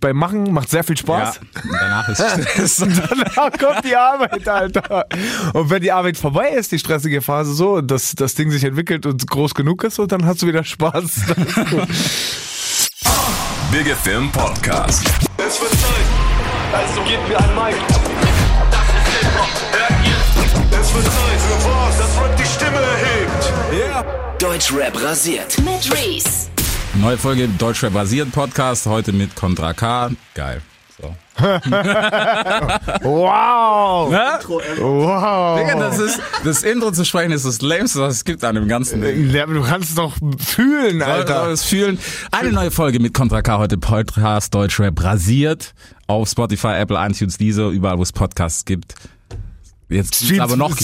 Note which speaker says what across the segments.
Speaker 1: beim Machen macht sehr viel Spaß.
Speaker 2: Ja, und danach ist Stress.
Speaker 1: Und danach kommt die Arbeit, Alter. Und wenn die Arbeit vorbei ist, die stressige Phase so, und das, das Ding sich entwickelt und groß genug ist, so, dann hast du wieder Spaß.
Speaker 3: Big FM Podcast.
Speaker 4: Es wird Zeit. Also gebt mir ein Mic. Das ist Hip-Hop. Hört ihr? Es wird Zeit für was, das Rap die Stimme erhebt.
Speaker 5: Deutschrap rasiert.
Speaker 6: Mit Reese.
Speaker 2: Neue Folge Deutschrap basiert Podcast, heute mit Contra K. Geil. So.
Speaker 1: Wow!
Speaker 2: Ja?
Speaker 1: Wow!
Speaker 2: Digga, das ist, das Intro zu sprechen ist das lämste, was es gibt an dem ganzen Ding.
Speaker 1: Ja, aber du kannst es doch fühlen,
Speaker 2: Soll, soll
Speaker 1: Alter.
Speaker 2: es fühlen. Eine neue Folge mit Contra K heute Podcast Deutschrap rasiert auf Spotify, Apple, iTunes, Deezer, überall wo es Podcasts gibt. Jetzt
Speaker 1: Streams-
Speaker 2: aber noch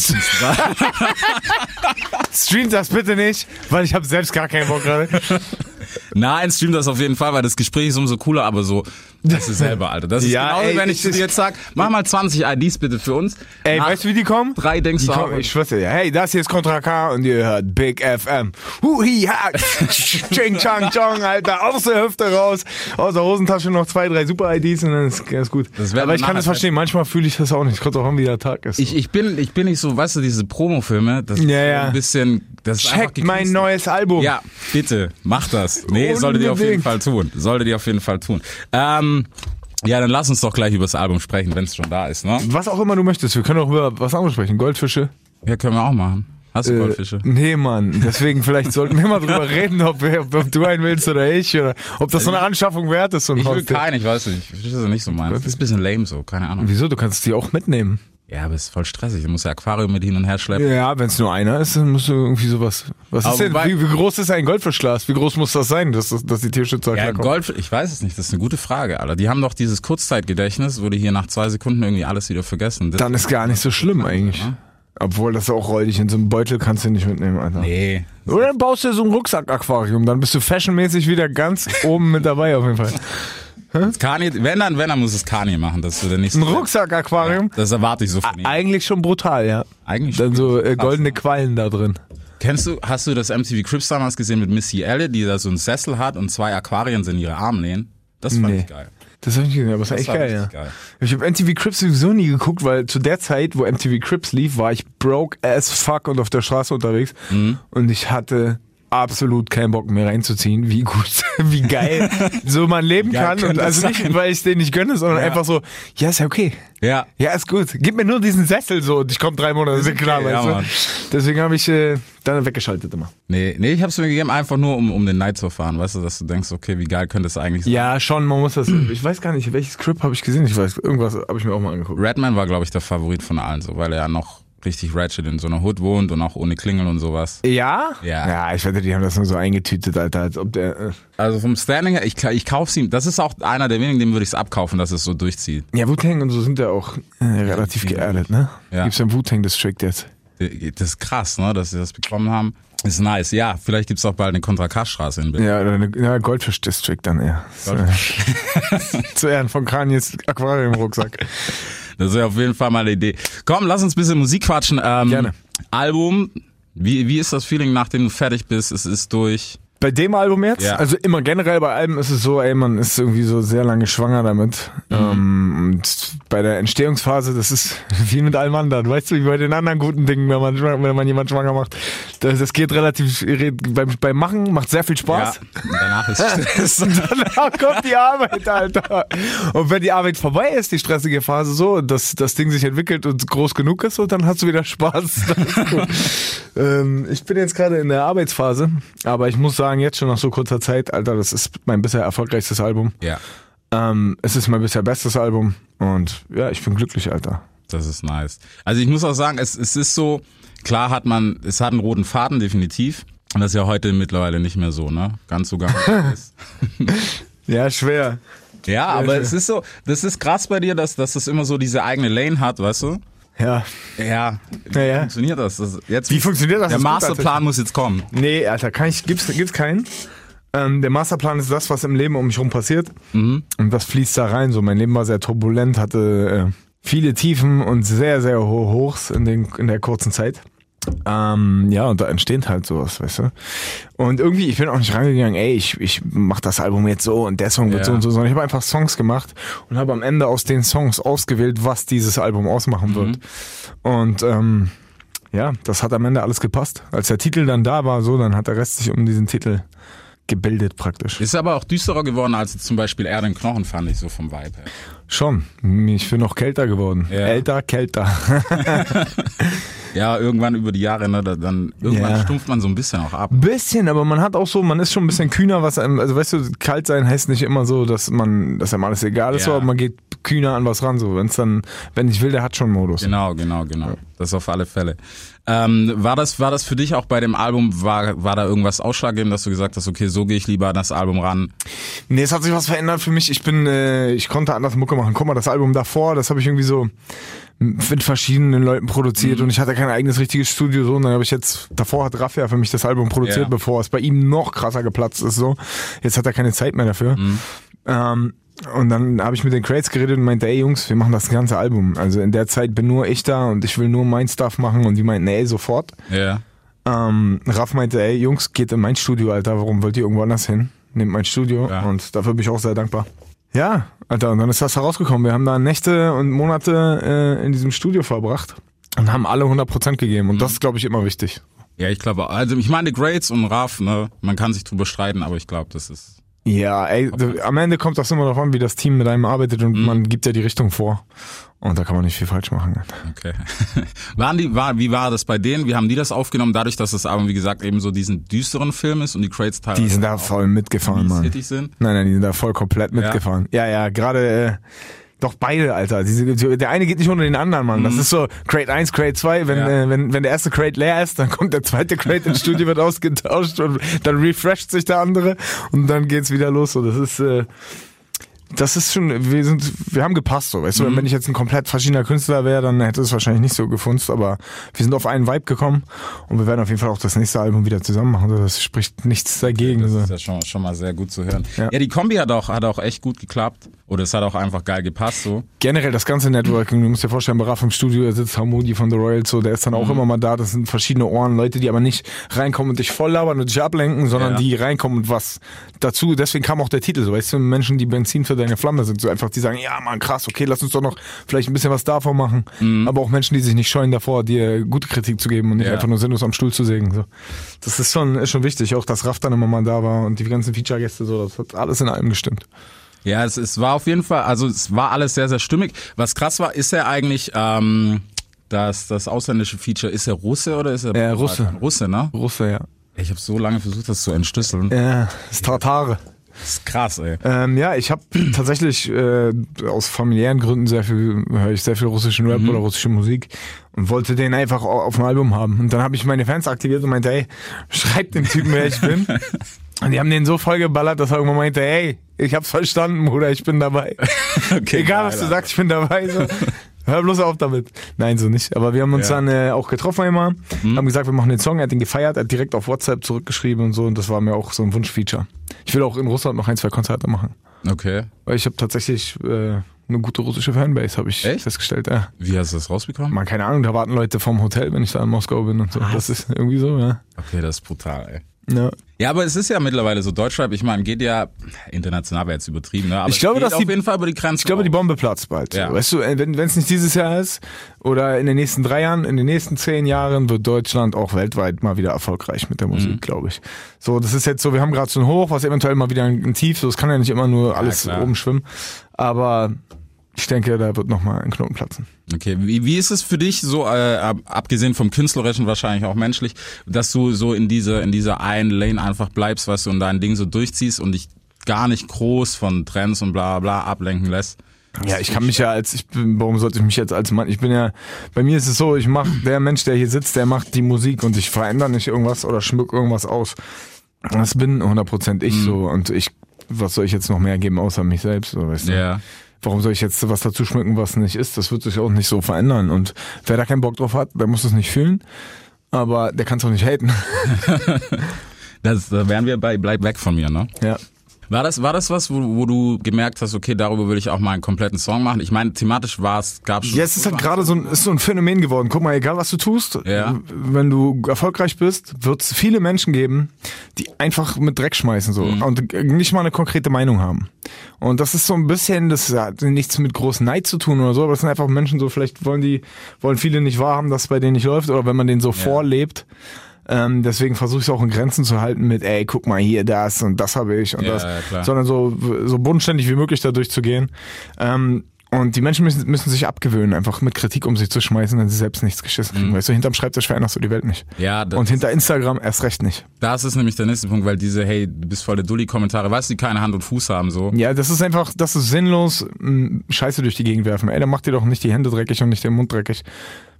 Speaker 1: Stream das bitte nicht, weil ich habe selbst gar keinen Bock gerade.
Speaker 2: Nein, stream das auf jeden Fall, weil das Gespräch ist umso cooler, aber so, das ist selber, Alter. Das ist
Speaker 1: Ja,
Speaker 2: genauso,
Speaker 1: ey,
Speaker 2: wenn ich
Speaker 1: ich-
Speaker 2: zu dir jetzt sag, mach mal 20 IDs bitte für uns.
Speaker 1: Ey,
Speaker 2: Nach
Speaker 1: weißt du, wie die kommen?
Speaker 2: drei denkst
Speaker 1: Die
Speaker 2: du
Speaker 1: kommen,
Speaker 2: auch,
Speaker 1: ich schwör's dir, ja. hey, das hier ist Contra K und ihr hört Big FM. Hui, ha, ching, chang, chong, Alter, aus der Hüfte raus, aus der Hosentasche noch zwei, drei Super-IDs und dann ist ganz gut. Aber ich kann das verstehen, manchmal fühle ich das auch nicht, kommt auch an, wie der Tag ist.
Speaker 2: Ich, ich bin, ich bin nicht so, weißt du, diese Promo-Filme, das ist
Speaker 1: Ja,
Speaker 2: so
Speaker 1: ja.
Speaker 2: ein bisschen, das ist
Speaker 1: Checkt mein neues Album.
Speaker 2: Ja, bitte, mach das. Nee, solltet ihr auf jeden. Fall tun. Solltet ihr auf jeden Fall tun. Ähm, ja, dann lass uns doch gleich über das Album sprechen, wenn es schon da ist, ne?
Speaker 1: Was auch immer du möchtest, wir können auch über was anderes sprechen, Goldfische.
Speaker 2: Ja, können wir auch machen. Hast du
Speaker 1: Äh,
Speaker 2: Goldfische?
Speaker 1: Nee, Mann. Deswegen vielleicht sollten wir mal drüber reden, ob, ob du einen willst oder ich. Oder ob das so eine Anschaffung wert ist. So ein
Speaker 2: Ich will keinen, ich weiß nicht. Das nicht so meins. Das ist ein bisschen lame so, keine Ahnung.
Speaker 1: Wieso? Du kannst die auch mitnehmen.
Speaker 2: Ja, aber es ist voll stressig. Du musst ja Aquarium mit hin und her schleppen.
Speaker 1: Ja, wenn es nur einer ist, dann musst du irgendwie sowas. Was
Speaker 2: Aber
Speaker 1: ist denn? Wie, wie groß ist ein Goldfischglas? Wie groß muss das sein, dass, dass die Tierschützer
Speaker 2: Ja,
Speaker 1: klarkommen?
Speaker 2: Gold, ich weiß es nicht, das ist eine gute Frage, Alter. Die haben doch dieses Kurzzeitgedächtnis, wo die hier nach zwei Sekunden irgendwie alles wieder vergessen. Das,
Speaker 1: Dann ist gar nicht so schlimm eigentlich. Obwohl das auch räudig in so einem Beutel kannst du nicht mitnehmen, Alter.
Speaker 2: nee.
Speaker 1: Oder dann baust du so ein Rucksack-Aquarium, dann bist du fashionmäßig wieder ganz oben mit dabei auf jeden Fall.
Speaker 2: Kanye, wenn dann, wenn dann muss es Kanye machen, das ist der nächste.
Speaker 1: Ein Rucksack-Aquarium?
Speaker 2: Das erwarte ich so von ihm.
Speaker 1: Eigentlich schon brutal, ja.
Speaker 2: Eigentlich
Speaker 1: Dann
Speaker 2: schon.
Speaker 1: so äh, goldene
Speaker 2: ne?
Speaker 1: Quallen da drin.
Speaker 2: Kennst du, hast du das MTV Crips damals gesehen mit Missy Elliott, die da so einen Sessel hat und zwei Aquarien in ihre Arme lehnen? Das fand
Speaker 1: Nee.
Speaker 2: ich geil.
Speaker 1: Das hab ich nicht gesehen, aber das war
Speaker 2: Das
Speaker 1: echt
Speaker 2: war
Speaker 1: geil, ja.
Speaker 2: geil.
Speaker 1: Ich habe MTV Crips sowieso nie geguckt, weil zu der Zeit, wo MTV Crips lief, war ich broke as fuck und auf der Straße unterwegs.
Speaker 2: Mhm.
Speaker 1: Und ich hatte absolut keinen Bock mehr reinzuziehen, wie gut, wie geil so man leben
Speaker 2: geil
Speaker 1: kann. Und also
Speaker 2: es
Speaker 1: nicht, weil ich den nicht gönne, sondern
Speaker 2: Ja.
Speaker 1: einfach so, ja, ist ja okay.
Speaker 2: Ja.
Speaker 1: Ja, ist gut. Gib mir nur diesen Sessel so und ich komme drei Monate, ist ja klar,
Speaker 2: ja,
Speaker 1: weißt du.
Speaker 2: Mann.
Speaker 1: Deswegen habe ich äh, dann weggeschaltet immer.
Speaker 2: Nee, nee, ich hab's mir gegeben, einfach nur um, um den Night zu fahren, weißt du, dass du denkst, okay, wie geil könnte es eigentlich sein.
Speaker 1: Ja, schon, man muss das. Ich weiß gar nicht, welches Crip habe ich gesehen. Ich weiß, irgendwas habe ich mir auch mal angeguckt.
Speaker 2: Redman war, glaube ich, der Favorit von allen, so, weil er ja noch richtig ratchet in so einer Hood wohnt und auch ohne Klingel und sowas.
Speaker 1: Ja?
Speaker 2: Ja.
Speaker 1: Ja, ich wette, die haben das nur so eingetütet, Alter, als ob der. Äh
Speaker 2: Also vom Standing her, ich, ich kauf's ihm, das ist auch einer der wenigen, dem würde ich's abkaufen, dass es so durchzieht.
Speaker 1: ja, Wu-Tang und so sind ja auch äh, relativ
Speaker 2: Ja.
Speaker 1: geerdet, ne?
Speaker 2: Ja.
Speaker 1: Gibt's ja einen Wu-Tang-District jetzt.
Speaker 2: Das ist krass, ne, dass sie das bekommen haben. Ist nice. Ja, vielleicht gibt's auch bald eine Contra K-Straße in Berlin.
Speaker 1: Ja, oder eine ja, Goldfisch-District dann eher. Zu Ehren von Kanyes Aquarium-Rucksack.
Speaker 2: Das wäre auf jeden Fall mal eine Idee. Komm, lass uns ein bisschen Musik quatschen. Ähm,
Speaker 1: Gerne.
Speaker 2: Album, wie, wie ist das Feeling, nachdem du fertig bist? Es ist durch.
Speaker 1: Bei dem Album jetzt?
Speaker 2: Ja.
Speaker 1: Also immer generell bei Alben ist es so, ey, man ist irgendwie so sehr lange schwanger damit.
Speaker 2: Mhm.
Speaker 1: Ähm, und bei der Entstehungsphase, das ist wie mit allem anderen, weißt du, wie bei den anderen guten Dingen, wenn man, wenn man jemanden schwanger macht. Das, das geht relativ, beim, beim Machen macht sehr viel Spaß.
Speaker 2: Ja, und danach ist Stress.
Speaker 1: Und danach kommt die Arbeit, Alter. Und wenn die Arbeit vorbei ist, die stressige Phase so, und das, Ding sich entwickelt und groß genug ist, so, dann hast du wieder Spaß. Ähm, ich bin jetzt gerade in der Arbeitsphase, aber ich muss sagen, jetzt schon nach so kurzer Zeit, Alter, das ist mein bisher erfolgreichstes Album.
Speaker 2: ja,
Speaker 1: Ähm, es ist mein bisher bestes Album und ja, ich bin glücklich, Alter.
Speaker 2: das ist nice. Also ich muss auch sagen, es, es ist so, klar hat man, es hat einen roten Faden, definitiv. Und das ist ja heute mittlerweile nicht mehr so, ne? Ganz so gar nicht.
Speaker 1: Ja, schwer.
Speaker 2: Ja, aber es ist so, das ist krass bei dir, dass, dass das immer so diese eigene Lane hat, weißt du?
Speaker 1: Ja.
Speaker 2: Ja. Wie
Speaker 1: Ja, ja.
Speaker 2: funktioniert das? das jetzt,
Speaker 1: Wie funktioniert das?
Speaker 2: Der
Speaker 1: Das
Speaker 2: Masterplan muss jetzt kommen.
Speaker 1: Nee, Alter, kann ich, gibt's, gibt's keinen. Ähm, der Masterplan ist das, was im Leben um mich herum passiert. Und das fließt da rein. So, mein Leben war sehr turbulent, hatte äh, viele Tiefen und sehr, sehr hohe Hochs in, den, in der kurzen Zeit. Ähm, ja, und da entsteht halt sowas, weißt du. Und irgendwie, ich bin auch nicht rangegangen, ey, ich, ich mach das Album jetzt so und der Song wird
Speaker 2: Ja.
Speaker 1: so und so, sondern ich habe einfach Songs gemacht und habe am Ende aus den Songs ausgewählt, was dieses Album ausmachen wird. Und ähm, ja, das hat am Ende alles gepasst. Als der Titel dann da war, so, dann hat der Rest sich um diesen Titel gebildet praktisch.
Speaker 2: Ist aber auch düsterer geworden als zum Beispiel Er den Knochen, fand ich so vom Vibe her.
Speaker 1: Schon. Ich bin noch kälter geworden.
Speaker 2: Ja.
Speaker 1: Älter, kälter.
Speaker 2: Ja, irgendwann über die Jahre, ne, da- dann irgendwann
Speaker 1: Ja.
Speaker 2: stumpft man so ein bisschen auch ab.
Speaker 1: Ein bisschen, aber man hat auch so, man ist schon ein bisschen kühner, was einem, also weißt du, kalt sein heißt nicht immer so, dass man, dass einem alles egal ist,
Speaker 2: Ja.
Speaker 1: aber man geht kühner an was ran, so. Wenn's dann, wenn ich will, der hat schon Modus.
Speaker 2: Genau, genau, genau. Das auf alle Fälle. Ähm, war das, war das für dich auch bei dem Album, war, war da irgendwas ausschlaggebend, dass du gesagt hast, okay, so gehe ich lieber an das Album ran?
Speaker 1: Nee, es hat sich was verändert für mich. Ich bin, äh, ich konnte anders Mucke machen. Guck mal, das Album davor, das habe ich irgendwie so mit verschiedenen Leuten produziert und ich hatte kein eigenes richtiges Studio so und dann habe ich jetzt davor hat Raffia für mich das Album produziert,
Speaker 2: Ja.
Speaker 1: bevor es bei ihm noch krasser geplatzt ist so. Jetzt hat er keine Zeit mehr dafür. Ähm, und dann habe ich mit den Crates geredet und meinte, ey Jungs, wir machen das ganze Album. Also in der Zeit bin nur ich da und ich will nur mein Stuff machen und die meinten, ey, sofort.
Speaker 2: Ja.
Speaker 1: Ähm, Raff meinte, ey Jungs, geht in mein Studio, Alter, warum wollt ihr irgendwo anders hin? Nehmt mein Studio
Speaker 2: Ja.
Speaker 1: und dafür bin ich auch sehr dankbar. Ja, Alter, und dann ist das herausgekommen. Wir haben da Nächte und Monate äh, in diesem Studio verbracht und haben alle 100% gegeben und das ist, glaube ich, immer wichtig.
Speaker 2: Ja, ich glaube, also ich meine Grades und Raf, ne, man kann sich drüber streiten, aber ich glaube, das ist.
Speaker 1: Ja, ey, am Ende kommt das immer darauf an, wie das Team mit einem arbeitet und man gibt ja die Richtung vor. Und da kann man nicht viel falsch machen.
Speaker 2: Okay. Waren die, war, wie war das bei denen? Wie haben die das aufgenommen, dadurch, dass das Album, wie gesagt, eben so diesen düsteren Film ist und die Crates teilweise
Speaker 1: Die sind da voll mitgefahren, Mann.
Speaker 2: sind?
Speaker 1: Nein, nein, die sind da voll komplett mitgefahren. Ja, ja, gerade äh, doch beide, Alter. Diese, der eine geht nicht ohne den anderen, Mann. Das ist so Crate 1, Crate 2. Wenn,
Speaker 2: Mhm. Ja.
Speaker 1: äh, wenn, wenn der erste Crate leer ist, dann kommt der zweite Crate ins Studio, wird ausgetauscht und dann refresht sich der andere und dann geht's wieder los. So, das ist äh, das ist schon, wir sind, wir haben gepasst, so, weißt du,
Speaker 2: Mhm.
Speaker 1: wenn ich jetzt ein komplett verschiedener Künstler wäre, dann hätte es wahrscheinlich nicht so gefunzt, aber wir sind auf einen Vibe gekommen und wir werden auf jeden Fall auch das nächste Album wieder zusammen machen, das spricht nichts dagegen.
Speaker 2: Das
Speaker 1: so.
Speaker 2: ist ja schon, schon mal sehr gut zu hören. Ja,
Speaker 1: Ja.
Speaker 2: die Kombi hat auch, hat auch echt gut geklappt. Oder es hat auch einfach geil gepasst, so.
Speaker 1: generell das ganze Networking, du musst dir vorstellen, bei Raff im Studio, da sitzt Hamudi von The Royals, so, der ist dann
Speaker 2: Mhm.
Speaker 1: auch immer mal da, das sind verschiedene Ohren, Leute, die aber nicht reinkommen und dich voll labern und dich ablenken, sondern
Speaker 2: Ja.
Speaker 1: die reinkommen und was dazu, deswegen kam auch der Titel, so, weißt du, Menschen, die Benzin für deine Flamme sind, so einfach, die sagen, ja, man, krass, okay, lass uns doch noch vielleicht ein bisschen was davon machen, aber auch Menschen, die sich nicht scheuen davor, dir gute Kritik zu geben und nicht
Speaker 2: Mhm. Ja.
Speaker 1: einfach nur sinnlos am Stuhl zu sägen, so. Das ist schon, ist schon wichtig, auch, dass Raff dann immer mal da war und die ganzen Feature-Gäste, so, das hat alles in allem gestimmt.
Speaker 2: Ja, es, es war auf jeden Fall, also es war alles sehr, sehr stimmig. Was krass war, ist er eigentlich, ähm, das, das ausländische Feature, ist er Russe oder ist er
Speaker 1: Äh, Russe.
Speaker 2: Russe, ne?
Speaker 1: Russe, ja.
Speaker 2: Ich habe so lange versucht, das zu entschlüsseln.
Speaker 1: Ja, ist Tartare.
Speaker 2: Das ist krass, ey.
Speaker 1: Ähm, ja, ich habe tatsächlich äh, aus familiären Gründen sehr viel, höre ich sehr viel russischen Rap oder russische Musik und wollte den einfach au- auf dem Album haben. Und dann habe ich meine Fans aktiviert und meinte, ey, schreib dem Typen, wer ich bin. Und die haben den so voll geballert, dass er irgendwann meinte, ey, ich hab's verstanden, Bruder, ich bin dabei.
Speaker 2: Okay,
Speaker 1: Egal, was du sagst, ich bin dabei. So. Hör bloß auf damit. Nein, so nicht. Aber wir haben uns
Speaker 2: Ja. Mhm.
Speaker 1: dann äh, auch getroffen einmal, haben gesagt, wir machen den Song. Er hat den gefeiert, er hat direkt auf WhatsApp zurückgeschrieben und so. Und das war mir auch so ein Wunschfeature. Ich will auch in Russland noch ein, zwei Konzerte machen.
Speaker 2: Okay.
Speaker 1: Weil ich habe tatsächlich äh, eine gute russische Fanbase, habe ich
Speaker 2: Echt?
Speaker 1: festgestellt. Ja.
Speaker 2: Wie hast du das rausbekommen?
Speaker 1: Man, keine Ahnung, da warten Leute vom Hotel, wenn ich da in Moskau bin und so. Das ist irgendwie so, ja.
Speaker 2: Okay, das ist brutal, ey.
Speaker 1: Ja.
Speaker 2: Ja, aber es ist ja mittlerweile so Deutschrap, ich meine, geht ja international wäre jetzt übertrieben, ne? Aber
Speaker 1: Ich glaube, dass
Speaker 2: auf
Speaker 1: die-
Speaker 2: jeden Fall über die Grenze.
Speaker 1: Ich glaube, die Bombe platzt bald.
Speaker 2: Ja.
Speaker 1: Weißt du, äh, wenn es nicht dieses Jahr ist oder in den nächsten drei Jahren, in den nächsten zehn Jahren wird Deutschland auch weltweit mal wieder erfolgreich mit der Musik,
Speaker 2: Mhm.
Speaker 1: glaube ich. So, das ist jetzt so, wir haben gerade so ein Hoch, was eventuell mal wieder ein, Tief, so es kann ja nicht immer nur alles
Speaker 2: klar.
Speaker 1: oben schwimmen. Aber ich denke, da wird nochmal ein Knoten platzen.
Speaker 2: Okay, wie, wie ist es für dich so, äh, ab, abgesehen vom künstlerischen, wahrscheinlich auch menschlich, dass du so in dieser in dieser einen Lane einfach bleibst, weißt du, und dein Ding so durchziehst und dich gar nicht groß von Trends und bla bla ablenken lässt?
Speaker 1: Ja, ich kann mich ja als, ich bin, warum sollte ich mich jetzt als Mann, ich bin ja, bei mir ist es so, ich mach, der Mensch, der hier sitzt, der macht die Musik und ich verändere nicht irgendwas oder schmück irgendwas aus. Das bin 100% ich so und ich, was soll ich jetzt noch mehr geben außer mich selbst, so, weißt du?
Speaker 2: Ja.
Speaker 1: Warum soll ich jetzt was dazu schmücken, was nicht ist? Das wird sich auch nicht so verändern und wer da keinen Bock drauf hat, der muss es nicht fühlen, aber der kann es auch nicht haten.
Speaker 2: Das, da wären wir bei Bleib weg von mir, ne?
Speaker 1: ja.
Speaker 2: War das, war das was, wo, wo du gemerkt hast, okay, darüber will ich auch mal einen kompletten Song machen? Ich meine, thematisch war es, gab schon.
Speaker 1: Ja, es ist halt gerade so ein, ist so ein Phänomen geworden. Guck mal, egal was du tust,
Speaker 2: Ja.
Speaker 1: wenn du erfolgreich bist, wird es viele Menschen geben, die einfach mit Dreck schmeißen so
Speaker 2: Mhm.
Speaker 1: und nicht mal eine konkrete Meinung haben. Und das ist so ein bisschen, das hat nichts mit großem Neid zu tun oder so, aber es sind einfach Menschen so, vielleicht wollen die, wollen viele nicht wahrhaben, dass es bei denen nicht läuft oder wenn man den so vorlebt. Ähm, deswegen versuche ich es auch in Grenzen zu halten mit, ey, guck mal hier, das und das habe ich und
Speaker 2: Ja,
Speaker 1: das.
Speaker 2: ja.
Speaker 1: Sondern so, so bodenständig wie möglich da durchzugehen. Ähm, und die Menschen müssen, müssen sich abgewöhnen, einfach mit Kritik um sich zu schmeißen, wenn sie selbst nichts geschissen kriegen. Weißt du, hinterm Schreibtisch veränderst du die Welt nicht.
Speaker 2: Mhm. Ja,
Speaker 1: Und hinter Instagram erst recht nicht.
Speaker 2: das ist nämlich der nächste Punkt, weil diese, hey, du bist voll der Dulli-Kommentare, weißt du, die keine Hand und Fuß haben, so.
Speaker 1: Ja, das ist einfach, das ist sinnlos, Scheiße durch die Gegend werfen. Ey, dann mach dir doch nicht die Hände dreckig und nicht den Mund dreckig.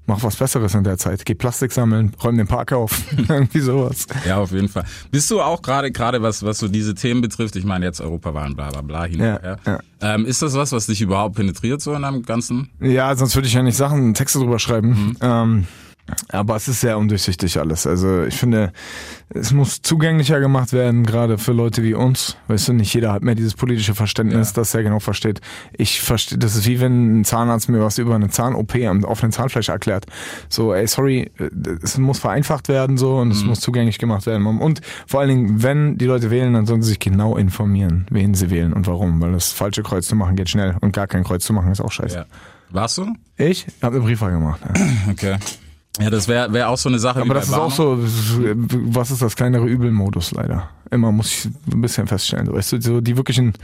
Speaker 1: Mach was Besseres in der Zeit. Geh Plastik sammeln, räum den Park auf. Irgendwie sowas.
Speaker 2: Ja, auf jeden Fall. Bist du auch gerade, gerade was, was so diese Themen betrifft, ich meine jetzt Europawahlen, bla, bla, bla, hin
Speaker 1: Ja,
Speaker 2: her.
Speaker 1: ja.
Speaker 2: Ähm, ist das was, was dich überhaupt penetriert, so in deinem ganzen?
Speaker 1: Ja, sonst würde ich ja nicht Sachen, Texte drüber schreiben.
Speaker 2: Mhm.
Speaker 1: Ähm, aber es ist sehr undurchsichtig alles. Also ich finde, es muss zugänglicher gemacht werden, gerade für Leute wie uns. Weißt du, nicht jeder hat mehr dieses politische Verständnis,
Speaker 2: Ja.
Speaker 1: das er genau versteht. Ich verstehe, das ist wie wenn ein Zahnarzt mir was über eine Zahn-OP am offenen Zahnfleisch erklärt. So, ey, sorry, es muss vereinfacht werden so und es
Speaker 2: Mhm.
Speaker 1: muss zugänglich gemacht werden. Und vor allen Dingen, wenn die Leute wählen, dann sollen sie sich genau informieren, wen sie wählen und warum. Weil das falsche Kreuz zu machen geht schnell und gar kein Kreuz zu machen ist auch scheiße.
Speaker 2: Ja. Warst du?
Speaker 1: Ich habe eine Briefwahl gemacht. Ja.
Speaker 2: Okay. Ja, das wäre wär auch so eine Sache.
Speaker 1: Aber das ist auch so, was ist das kleinere Übelmodus leider. Immer muss ich ein bisschen feststellen. Weißt du, so die wirklichen,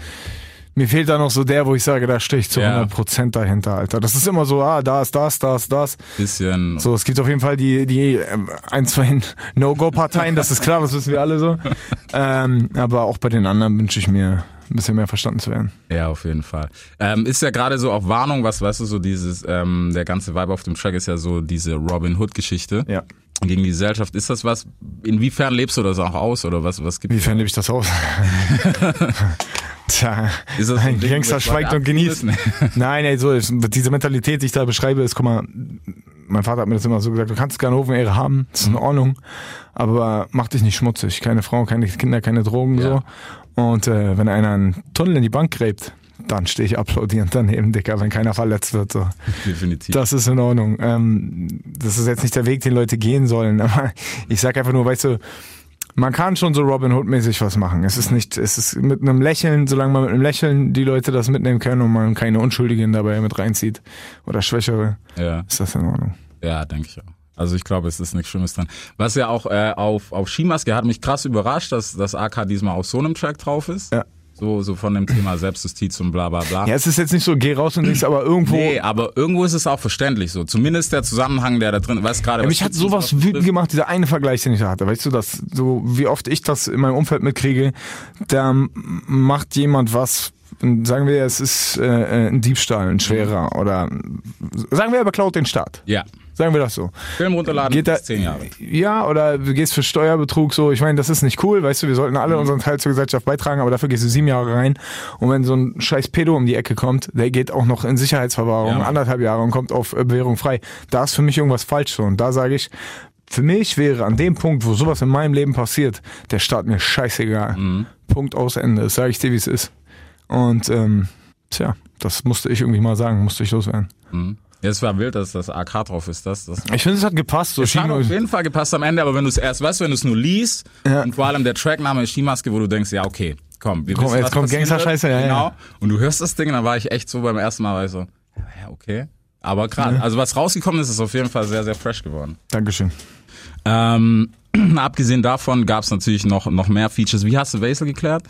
Speaker 1: mir fehlt da noch so der, wo ich sage, da stehe ich zu
Speaker 2: Ja.
Speaker 1: 100% dahinter, Alter. Das ist immer so, ah, da ist das, da ist das.
Speaker 2: Bisschen.
Speaker 1: So, es gibt auf jeden Fall die, die ähm, ein, zwei No-Go-Parteien, das ist klar, das wissen wir alle so. Ähm, aber auch bei den anderen wünsche ich mir ein bisschen mehr verstanden zu werden.
Speaker 2: Ja, auf jeden Fall. Ähm, ist ja gerade so auf Warnung, was weißt du, so dieses, ähm, der ganze Vibe auf dem Track ist ja so diese Robin Hood-Geschichte
Speaker 1: Ja.
Speaker 2: gegen die Gesellschaft. Ist das was, inwiefern lebst du das auch aus oder was, was gibt
Speaker 1: Inwiefern lebe ich das aus? Tja,
Speaker 2: Ist das ein
Speaker 1: ein
Speaker 2: Ding,
Speaker 1: Gangster schweigt und genießt. Nein, ey, so diese Mentalität, die ich da beschreibe, ist, guck mal, mein Vater hat mir das immer so gesagt, du kannst keine Ofenehre haben, das ist in Ordnung, aber mach dich nicht schmutzig. Keine Frau, keine Kinder, keine Drogen,
Speaker 2: Ja.
Speaker 1: so. Und äh, wenn einer einen Tunnel in die Bank gräbt, dann stehe ich applaudierend daneben, Dicker, wenn keiner verletzt wird. So.
Speaker 2: Definitiv.
Speaker 1: Das ist in Ordnung. Ähm, das ist jetzt nicht der Weg, den Leute gehen sollen, aber ich sag einfach nur, weißt du, man kann schon so Robin Hood-mäßig was machen. Es ist nicht, es ist mit einem Lächeln, solange man mit einem Lächeln die Leute das mitnehmen können und man keine Unschuldigen dabei mit reinzieht oder Schwächere,
Speaker 2: ja.
Speaker 1: ist das in Ordnung.
Speaker 2: Ja, denke ich auch. Also ich glaube, es ist nichts Schlimmes dran. Was ja auch äh, auf, auf Skimaske hat mich krass überrascht, dass das AK diesmal auf so einem Track drauf ist.
Speaker 1: Ja.
Speaker 2: So, so von dem Thema Selbstjustiz und bla bla bla.
Speaker 1: Ja, es ist jetzt nicht so, geh raus und nichts, aber irgendwo.
Speaker 2: Nee, aber irgendwo ist es auch verständlich so. Zumindest der Zusammenhang, der da drin, weißt gerade.
Speaker 1: Ja,
Speaker 2: was
Speaker 1: mich hat sowas wütend gemacht, dieser eine Vergleich, den ich da hatte. Weißt du, dass so wie oft ich das in meinem Umfeld mitkriege, da macht jemand was, sagen wir, es ist äh, ein Diebstahl, ein schwerer oder sagen wir, er beklaut den Staat.
Speaker 2: Ja.
Speaker 1: Sagen wir das so.
Speaker 2: Film runterladen,
Speaker 1: Geht da,
Speaker 2: zehn Jahre.
Speaker 1: Ja, oder du gehst für Steuerbetrug so. Ich meine, das ist nicht cool, weißt du, wir sollten
Speaker 2: Mhm.
Speaker 1: alle unseren Teil zur Gesellschaft beitragen, aber dafür gehst du sieben Jahre rein. Und wenn so ein scheiß Pedo um die Ecke kommt, der geht auch noch in Sicherheitsverwahrung,
Speaker 2: Ja.
Speaker 1: anderthalb Jahre und kommt auf äh, Bewährung frei. Da ist für mich irgendwas falsch so. Und da sage ich, für mich wäre an dem Punkt, wo sowas in meinem Leben passiert, der Staat mir scheißegal.
Speaker 2: Mhm.
Speaker 1: Punkt aus Ende. Das sage ich dir, wie es ist. Und ähm, tja, das musste ich irgendwie mal sagen, musste ich loswerden.
Speaker 2: Mhm. Ja, es war wild, dass das AK drauf ist. Das, das
Speaker 1: Ich finde, es hat gepasst. So
Speaker 2: Es hat auf jeden Fall gepasst am Ende, aber wenn du es erst, weißt wenn du es nur liest
Speaker 1: Ja.
Speaker 2: und vor allem der Trackname ist Skimaske, wo du denkst, ja, okay, komm, wir
Speaker 1: Komm,
Speaker 2: wissen,
Speaker 1: jetzt kommt Gangster-Scheiße, ja,
Speaker 2: genau.
Speaker 1: ja.
Speaker 2: Und du hörst das Ding, dann war ich echt so beim ersten Mal, war ich so, ja, okay. Aber gerade, also was rausgekommen ist, ist auf jeden Fall sehr, sehr fresh geworden.
Speaker 1: Dankeschön.
Speaker 2: Ähm, abgesehen davon gab es natürlich noch, noch mehr Features. Wie hast du Wesel geklärt?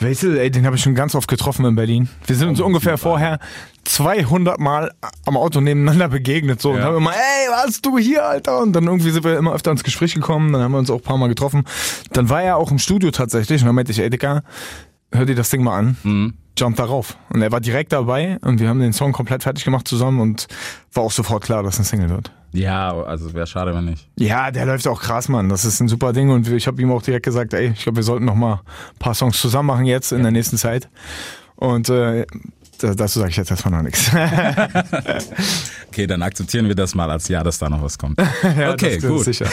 Speaker 1: Wesel, ey, den habe ich schon ganz oft getroffen in Berlin. Wir sind uns ungefähr vorher 200 Mal am Auto nebeneinander begegnet so und
Speaker 2: Ja.
Speaker 1: haben immer, ey, was du hier, Alter? Und dann irgendwie sind wir immer öfter ins Gespräch gekommen, dann haben wir uns auch ein paar Mal getroffen. Dann war er auch im Studio tatsächlich und dann meinte ich, ey, Dicker, hör dir das Ding mal an.
Speaker 2: Mhm.
Speaker 1: Jump darauf. Und er war direkt dabei und wir haben den Song komplett fertig gemacht zusammen und war auch sofort klar, dass ein Single wird.
Speaker 2: Ja, also wäre schade, wenn nicht.
Speaker 1: Ja, der läuft auch krass, Mann. Das ist ein super Ding und ich habe ihm auch direkt gesagt, ey, ich glaube, wir sollten noch mal ein paar Songs zusammen machen jetzt in der nächsten Zeit. Und äh, dazu sage ich jetzt erstmal noch nichts.
Speaker 2: Okay, dann akzeptieren wir das mal als ja, dass da noch was kommt.
Speaker 1: Ja,
Speaker 2: okay,
Speaker 1: das
Speaker 2: gut.
Speaker 1: sicher.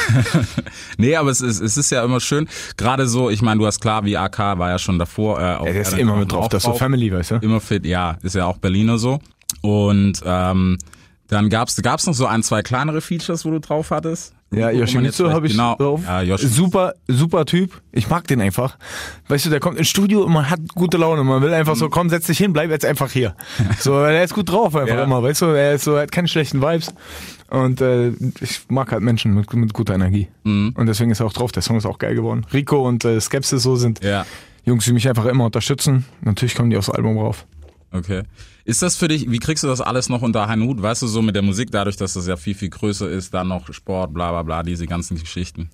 Speaker 2: nee, aber es ist, es ist ja immer schön. Gerade so, ich meine, du hast klar, wie AK war ja schon davor. Äh, auf-
Speaker 1: Ja, der ist
Speaker 2: äh,
Speaker 1: immer mit drauf, das ist so. Family, weißt du?
Speaker 2: Immer fit, ja, ist ja auch Berliner so. Und ähm, dann gab's gab's noch so ein, zwei kleinere Features, wo du drauf hattest.
Speaker 1: Ja, Yoshimitsu habe ich
Speaker 2: genau.
Speaker 1: drauf.
Speaker 2: Ja,
Speaker 1: Super, super Typ. Ich mag den einfach. Weißt du, der kommt ins Studio und man hat gute Laune. Man will einfach so, komm, setz dich hin, bleib jetzt einfach hier. So, weil er ist gut drauf einfach
Speaker 2: Ja.
Speaker 1: immer, weißt du? Er ist so, er hat keine schlechten Vibes. Und äh, ich mag halt Menschen mit, mit guter Energie. Und deswegen ist er auch drauf. Der Song ist auch geil geworden. Rico und äh, Skepsis so sind
Speaker 2: Ja,
Speaker 1: Jungs, die mich einfach immer unterstützen. Natürlich kommen die aufs Album rauf.
Speaker 2: okay. Ist das für dich, wie kriegst du das alles noch unter einen Hut? Weißt du, so mit der Musik, dadurch, dass das ja viel, viel größer ist, dann noch Sport, bla bla bla, diese ganzen Geschichten.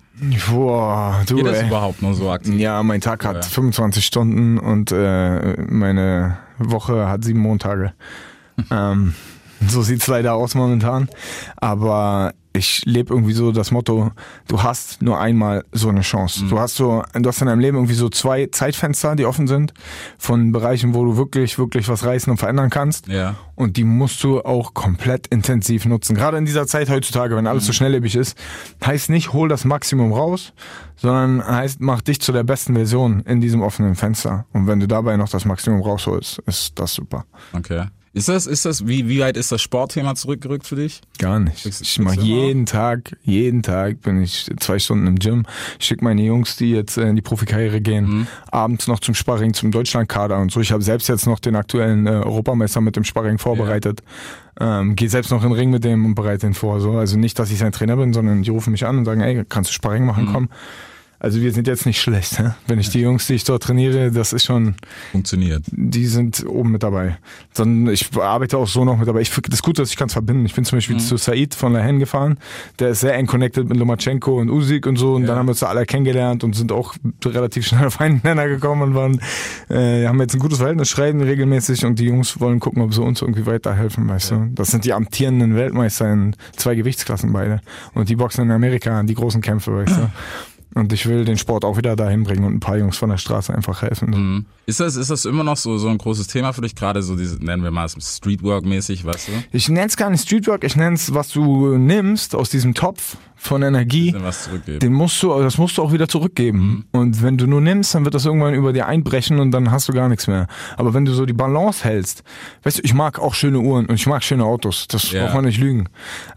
Speaker 1: Boah, du,
Speaker 2: Geht das
Speaker 1: ey.
Speaker 2: überhaupt noch so aktiv?
Speaker 1: Ja, mein Tag hat
Speaker 2: Ja.
Speaker 1: 25 Stunden und äh, meine Woche hat sieben Montage. ähm, so sieht's leider aus momentan. Aber ich lebe irgendwie so das Motto, du hast nur einmal so eine Chance. Du hast so, du hast in deinem Leben irgendwie so zwei Zeitfenster, die offen sind, von Bereichen, wo du wirklich, wirklich was reißen und verändern kannst.
Speaker 2: Ja.
Speaker 1: Und die musst du auch komplett intensiv nutzen. Gerade in dieser Zeit heutzutage, wenn alles so schnelllebig ist, heißt nicht, hol das Maximum raus, sondern heißt, mach dich zu der besten Version in diesem offenen Fenster. Und wenn du dabei noch das Maximum rausholst, ist das super.
Speaker 2: Okay. Ist das, ist das, wie, wie weit ist das Sportthema zurückgerückt für dich?
Speaker 1: Gar nicht. Ich mache jeden Tag, jeden Tag bin ich zwei Stunden im Gym. Schicke meine Jungs, die jetzt äh, in die Profikarriere gehen,
Speaker 2: Mhm.
Speaker 1: abends noch zum Sparring, zum Deutschlandkader und so. Ich habe selbst jetzt noch den aktuellen äh, Europameister mit dem Sparring vorbereitet. Ähm, Gehe selbst noch in den Ring mit dem und bereite ihn vor. So. Also nicht, dass ich sein Trainer bin, sondern die rufen mich an und sagen, ey, kannst du Sparring
Speaker 2: Mhm.
Speaker 1: machen, komm. Also wir sind jetzt nicht schlecht. Hä? Wenn ich die Jungs, die ich dort trainiere, das ist schon,
Speaker 2: Funktioniert.
Speaker 1: die sind oben mit dabei. Dann, ich arbeite auch so noch mit dabei. Ich, das Gute ist, ich kann es verbinden. Ich bin zum Beispiel zu Said von Lahen gefahren. Der ist sehr eng connected mit Lomachenko und Usyk und so. Und
Speaker 2: Ja.
Speaker 1: dann haben wir uns da alle kennengelernt und sind auch relativ schnell auf einen Nenner gekommen und waren, äh, haben jetzt ein gutes Verhältnis, schreiben regelmäßig und die Jungs wollen gucken, ob sie uns irgendwie weiterhelfen, weißt du. Das sind die amtierenden Weltmeister in zwei Gewichtsklassen beide. Und die boxen in Amerika die großen Kämpfe, weißt du. Und ich will den Sport auch wieder dahin bringen und ein paar Jungs von der Straße einfach helfen.
Speaker 2: Mhm. Ist das, ist das immer noch so, so ein großes Thema für dich? Gerade so diese, nennen wir mal Streetwork-mäßig, weißt du?
Speaker 1: Ich nenne es gar nicht Streetwork, ich nenne es, was du nimmst aus diesem Topf von Energie,
Speaker 2: was zurückgeben.
Speaker 1: den musst du, das musst du auch wieder zurückgeben. Und wenn du nur nimmst, dann wird das irgendwann über dir einbrechen und dann hast du gar nichts mehr. Aber wenn du so die Balance hältst, weißt du, ich mag auch schöne Uhren und ich mag schöne Autos, das
Speaker 2: Ja.
Speaker 1: braucht man nicht lügen.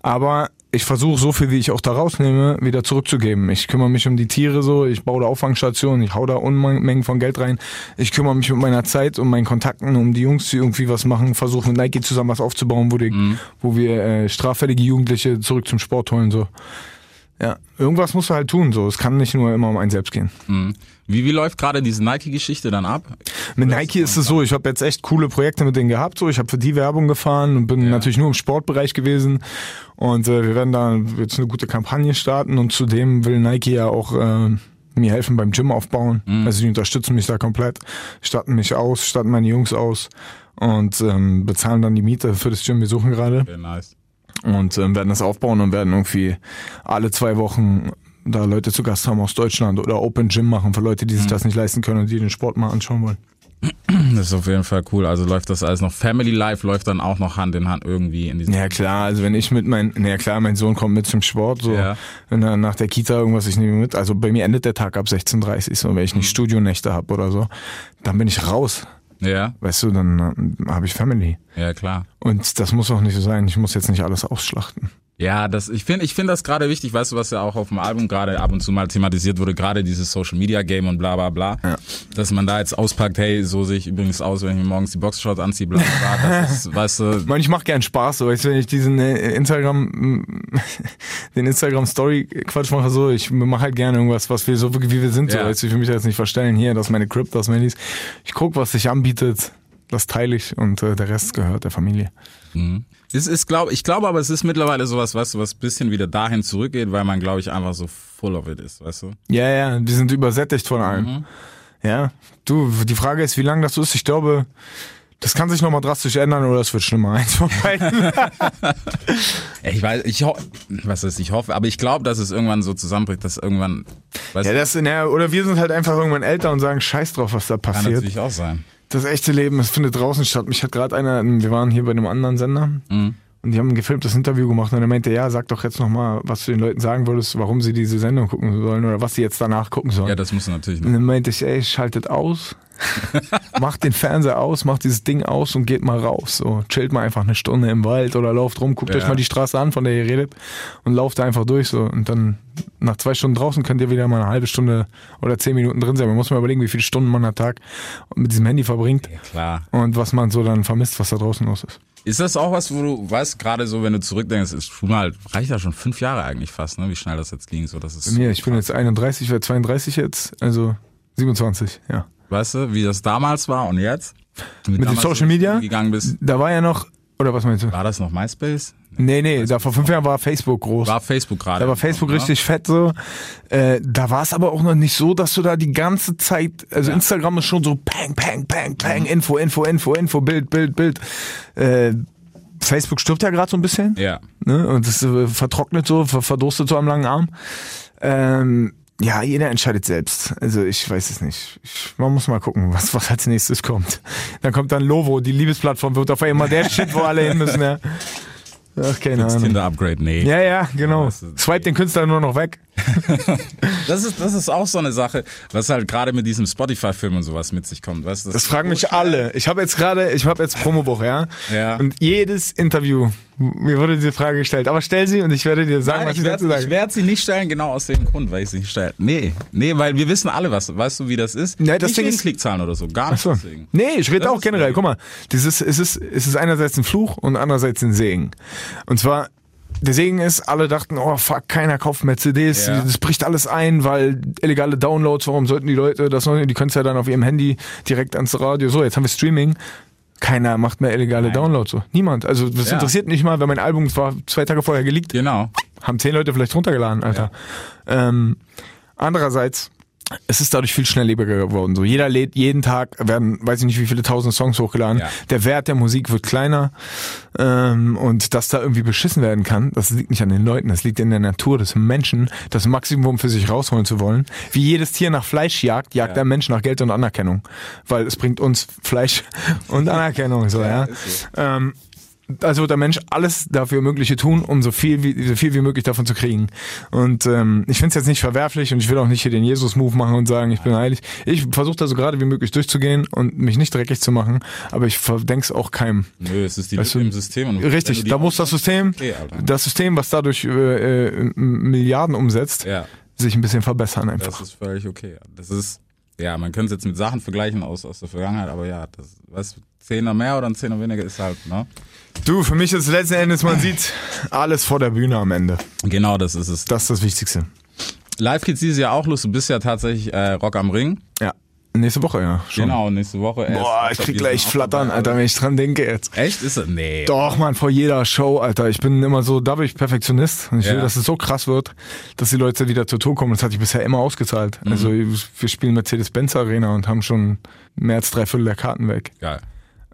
Speaker 1: Aber ich versuche so viel, wie ich auch da rausnehme, wieder zurückzugeben. Ich kümmere mich um die Tiere so, ich baue da Auffangstationen, ich hau da Unmengen von Geld rein. Ich kümmere mich mit meiner Zeit und meinen Kontakten um die Jungs, die irgendwie was machen, versuche mit Nike zusammen was aufzubauen, wo, die, wo wir äh, straffällige Jugendliche zurück zum Sport holen. so. Ja, irgendwas musst du halt tun. So, es kann nicht nur immer um einen selbst gehen.
Speaker 2: Mhm. Wie, wie läuft gerade diese Nike-Geschichte dann ab?
Speaker 1: Mit Nike ist es so, ich habe jetzt echt coole Projekte mit denen gehabt. So, ich habe für die Werbung gefahren und bin
Speaker 2: Ja.
Speaker 1: natürlich nur im Sportbereich gewesen. Und äh, wir werden da jetzt eine gute Kampagne starten und zudem will Nike ja auch äh, mir helfen beim Gym aufbauen. Also die unterstützen mich da komplett, statten mich aus, statten meine Jungs aus und ähm, bezahlen dann die Miete für das Gym. Wir suchen gerade.
Speaker 2: Sehr nice.
Speaker 1: Und ähm, werden das aufbauen und werden irgendwie alle zwei Wochen da Leute zu Gast haben aus Deutschland oder Open Gym machen für Leute, die sich das nicht leisten können und die den Sport mal anschauen wollen.
Speaker 2: Das ist auf jeden Fall cool. Also läuft das alles noch. Family Life läuft dann auch noch Hand in Hand irgendwie in diesem.
Speaker 1: Ja klar, also wenn ich mit mein, na ja klar, mein Sohn kommt mit zum Sport, so
Speaker 2: Ja.
Speaker 1: wenn er nach der Kita irgendwas, ich nehme mit. Also bei mir endet der Tag ab 16.30 so wenn ich nicht Studionächte habe oder so, dann bin ich raus.
Speaker 2: Ja,
Speaker 1: Weißt du, dann äh, habe ich Family.
Speaker 2: ja klar.
Speaker 1: Und das muss auch nicht so sein. Ich muss jetzt nicht alles ausschlachten.
Speaker 2: Ja, das, ich finde ich finde das gerade wichtig, weißt du, was ja auch auf dem Album gerade ab und zu mal thematisiert wurde, gerade dieses Social Media Game und bla bla bla.
Speaker 1: Ja.
Speaker 2: Dass man da jetzt auspackt, hey, so sehe ich übrigens aus, wenn ich mir morgens die Boxshorts anziehe, bla bla bla. Das ist, weißt du,
Speaker 1: Ich meine, ich mache gern Spaß, so weißt du, wenn ich diesen äh, Instagram, den Instagram Story Quatsch mache, so ich mache halt gerne irgendwas, was wir so wirklich wie wir sind, so
Speaker 2: Ja.
Speaker 1: weißt du, ich will mich da jetzt nicht verstellen, hier, das ist meine Crypt, das ist meine dies. Ich guck, was sich anbietet, das teile ich und äh, der Rest gehört der Familie.
Speaker 2: Es ist, glaub, ich glaube aber, es ist mittlerweile sowas, weißt du, was bisschen wieder dahin zurückgeht, weil man, glaube ich, einfach so full of it ist, weißt du?
Speaker 1: Ja, ja, wir sind übersättigt von allem.
Speaker 2: Mhm.
Speaker 1: Ja, du, die Frage ist, wie lange das so ist. Ich glaube, das kann sich nochmal drastisch ändern oder es wird schlimmer. Eins von beiden.
Speaker 2: Ich weiß, ich hoffe, was ist, ich hoffe, aber ich glaube, dass es irgendwann so zusammenbricht, dass irgendwann,
Speaker 1: ja, das, na, oder wir sind halt einfach irgendwann älter und sagen, scheiß drauf, was da
Speaker 2: kann
Speaker 1: passiert.
Speaker 2: natürlich auch sein.
Speaker 1: Das echte Leben, das findet draußen statt. Mich hat gerade einer, wir waren hier bei einem anderen Sender
Speaker 2: Mhm.
Speaker 1: Und die haben ein gefilmtes Interview gemacht und er meinte, ja, sag doch jetzt nochmal, was du den Leuten sagen würdest, warum sie diese Sendung gucken sollen oder was sie jetzt danach gucken sollen.
Speaker 2: Ja, das muss natürlich
Speaker 1: Und
Speaker 2: nicht.
Speaker 1: dann meinte ich, ey, schaltet aus, macht den Fernseher aus, macht dieses Ding aus und geht mal raus. So, chillt mal einfach eine Stunde im Wald oder lauft rum, guckt
Speaker 2: Ja.
Speaker 1: euch mal die Straße an, von der ihr redet und lauft da einfach durch. So. Und dann nach zwei Stunden draußen könnt ihr wieder mal eine halbe Stunde oder zehn Minuten drin sein. Man muss mal überlegen, wie viele Stunden man am Tag mit diesem Handy verbringt
Speaker 2: Klar.
Speaker 1: und was man so dann vermisst, was da draußen los ist.
Speaker 2: Ist das auch was, wo du weißt, gerade so, wenn du zurückdenkst, ist schon mal, reicht ja schon fünf Jahre eigentlich fast, ne? Wie schnell das jetzt ging, so dass es.
Speaker 1: Mir, ich bin jetzt 31, werde 32 jetzt, also 27, ja.
Speaker 2: Weißt du, wie das damals war und jetzt?
Speaker 1: Mit den
Speaker 2: damals,
Speaker 1: Social Media?
Speaker 2: gegangen bist,
Speaker 1: Da war ja noch, oder was meinst du?
Speaker 2: war das noch MySpace?
Speaker 1: Nee, nee, da vor fünf Jahren war Facebook groß.
Speaker 2: War Facebook gerade.
Speaker 1: Da war Facebook
Speaker 2: ne?
Speaker 1: richtig fett so. Äh, da war es aber auch noch nicht so, dass du da die ganze Zeit, also
Speaker 2: Ja.
Speaker 1: Instagram ist schon so pang, pang, pang, pang, Info, Info, Info, Info, Bild, Bild, Bild. Äh, Facebook stirbt ja gerade so ein bisschen.
Speaker 2: Ja.
Speaker 1: Ne? Und das äh, vertrocknet so, ver verdurstet so am langen Arm. Ähm, ja, jeder entscheidet selbst. Also ich weiß es nicht. Ich, man muss mal gucken, was, was als nächstes kommt. Dann kommt dann Lovo, die Liebesplattform wird auf einmal der Shit, wo alle hin müssen. Ja. Ach, keine
Speaker 2: Das
Speaker 1: Ahnung.
Speaker 2: Tinder-Upgrade, nee.
Speaker 1: Ja, ja, genau. Swipe den Künstler nur noch weg.
Speaker 2: Das ist, das ist auch so eine Sache, was halt gerade mit diesem Spotify-Film und sowas mit sich kommt. Weißt du,
Speaker 1: Das fragen mich alle. Ich habe jetzt gerade, ich habe jetzt Promowoche, ja?
Speaker 2: Ja.
Speaker 1: Und jedes Interview, mir wurde diese Frage gestellt. Aber stell sie und ich werde dir sagen,
Speaker 2: Nein,
Speaker 1: was
Speaker 2: ich
Speaker 1: ich dazu
Speaker 2: werde
Speaker 1: sage.
Speaker 2: werd sie nicht stellen, genau aus dem Grund, weil ich sie nicht stelle. Nee, nee, weil wir wissen alle, was, weißt du, wie das ist?
Speaker 1: Ja, das
Speaker 2: nicht
Speaker 1: Ding
Speaker 2: wegen
Speaker 1: ist-
Speaker 2: Klickzahlen oder so, gar nicht
Speaker 1: So.
Speaker 2: deswegen.
Speaker 1: Nee, ich rede
Speaker 2: Das
Speaker 1: auch generell. Guck mal, dieses, es, ist, es ist einerseits ein Fluch und andererseits ein Segen. Und zwar, der Segen ist, alle dachten, oh fuck, keiner kauft mehr CDs,
Speaker 2: Ja.
Speaker 1: das bricht alles ein, weil illegale Downloads, warum sollten die Leute das noch, die können es ja dann auf ihrem Handy direkt ans Radio. So, jetzt haben wir Streaming. Keiner macht mehr illegale
Speaker 2: Nein.
Speaker 1: Downloads. So. Niemand. Also das
Speaker 2: Ja.
Speaker 1: interessiert nicht mal, wenn mein Album war zwei Tage vorher geleakt.
Speaker 2: Genau.
Speaker 1: haben zehn Leute vielleicht runtergeladen, Alter. Ähm, andererseits, es ist dadurch viel schnelllebiger geworden. So jeder lädt jeden Tag, werden, weiß ich nicht, wie viele tausend Songs hochgeladen.
Speaker 2: Ja.
Speaker 1: Der Wert der Musik wird kleiner ähm, und dass da irgendwie beschissen werden kann, das liegt nicht an den Leuten, das liegt in der Natur des Menschen, das Maximum für sich rausholen zu wollen. Wie jedes Tier nach Fleisch jagt, jagt
Speaker 2: Ja.
Speaker 1: der Mensch nach Geld und Anerkennung, weil es bringt uns Fleisch und Anerkennung. So ja.
Speaker 2: so.
Speaker 1: Ähm, also wird der Mensch alles dafür Mögliche tun, um so viel wie, so viel wie möglich davon zu kriegen. Und ähm, ich finde es jetzt nicht verwerflich und ich will auch nicht hier den Jesus-Move machen und sagen, ich bin heilig. Ich versuche da so gerade wie möglich durchzugehen und mich nicht dreckig zu machen, aber ich verdenk's auch keinem.
Speaker 2: Nö, es ist die
Speaker 1: Weißt du,
Speaker 2: Lücke im System. Und
Speaker 1: Richtig, da muss das System,
Speaker 2: Okay,
Speaker 1: das System, was dadurch äh, äh, Milliarden umsetzt,
Speaker 2: Ja,
Speaker 1: sich ein bisschen verbessern
Speaker 2: das
Speaker 1: einfach.
Speaker 2: ist völlig okay. Das ist, ja, man könnte es jetzt mit Sachen vergleichen aus, aus der Vergangenheit, aber ja, das, du, Zehner mehr oder ein Zehner weniger ist halt, ne?
Speaker 1: Du, für mich ist letzten Endes, man sieht alles vor der Bühne am Ende.
Speaker 2: Genau, das ist es.
Speaker 1: Das ist das Wichtigste.
Speaker 2: Live geht's dieses Jahr auch los. Du bist ja tatsächlich äh, Rock am Ring.
Speaker 1: Ja. Nächste Woche, ja. Schon.
Speaker 2: Genau, nächste Woche.
Speaker 1: Boah, ich krieg gleich Flattern, Alter, wenn ich dran denke jetzt.
Speaker 2: Echt? Ist das? Nee.
Speaker 1: Doch, man, vor jeder Show, Alter. Ich bin immer so, da bin ich Perfektionist. Und ich will,
Speaker 2: Ja.
Speaker 1: dass es so krass wird, dass die Leute wieder zur Tour kommen. Das hatte ich bisher immer ausgezahlt.
Speaker 2: Mhm.
Speaker 1: Also wir spielen Mercedes-Benz Arena und haben schon mehr als drei Viertel der Karten weg.
Speaker 2: Geil.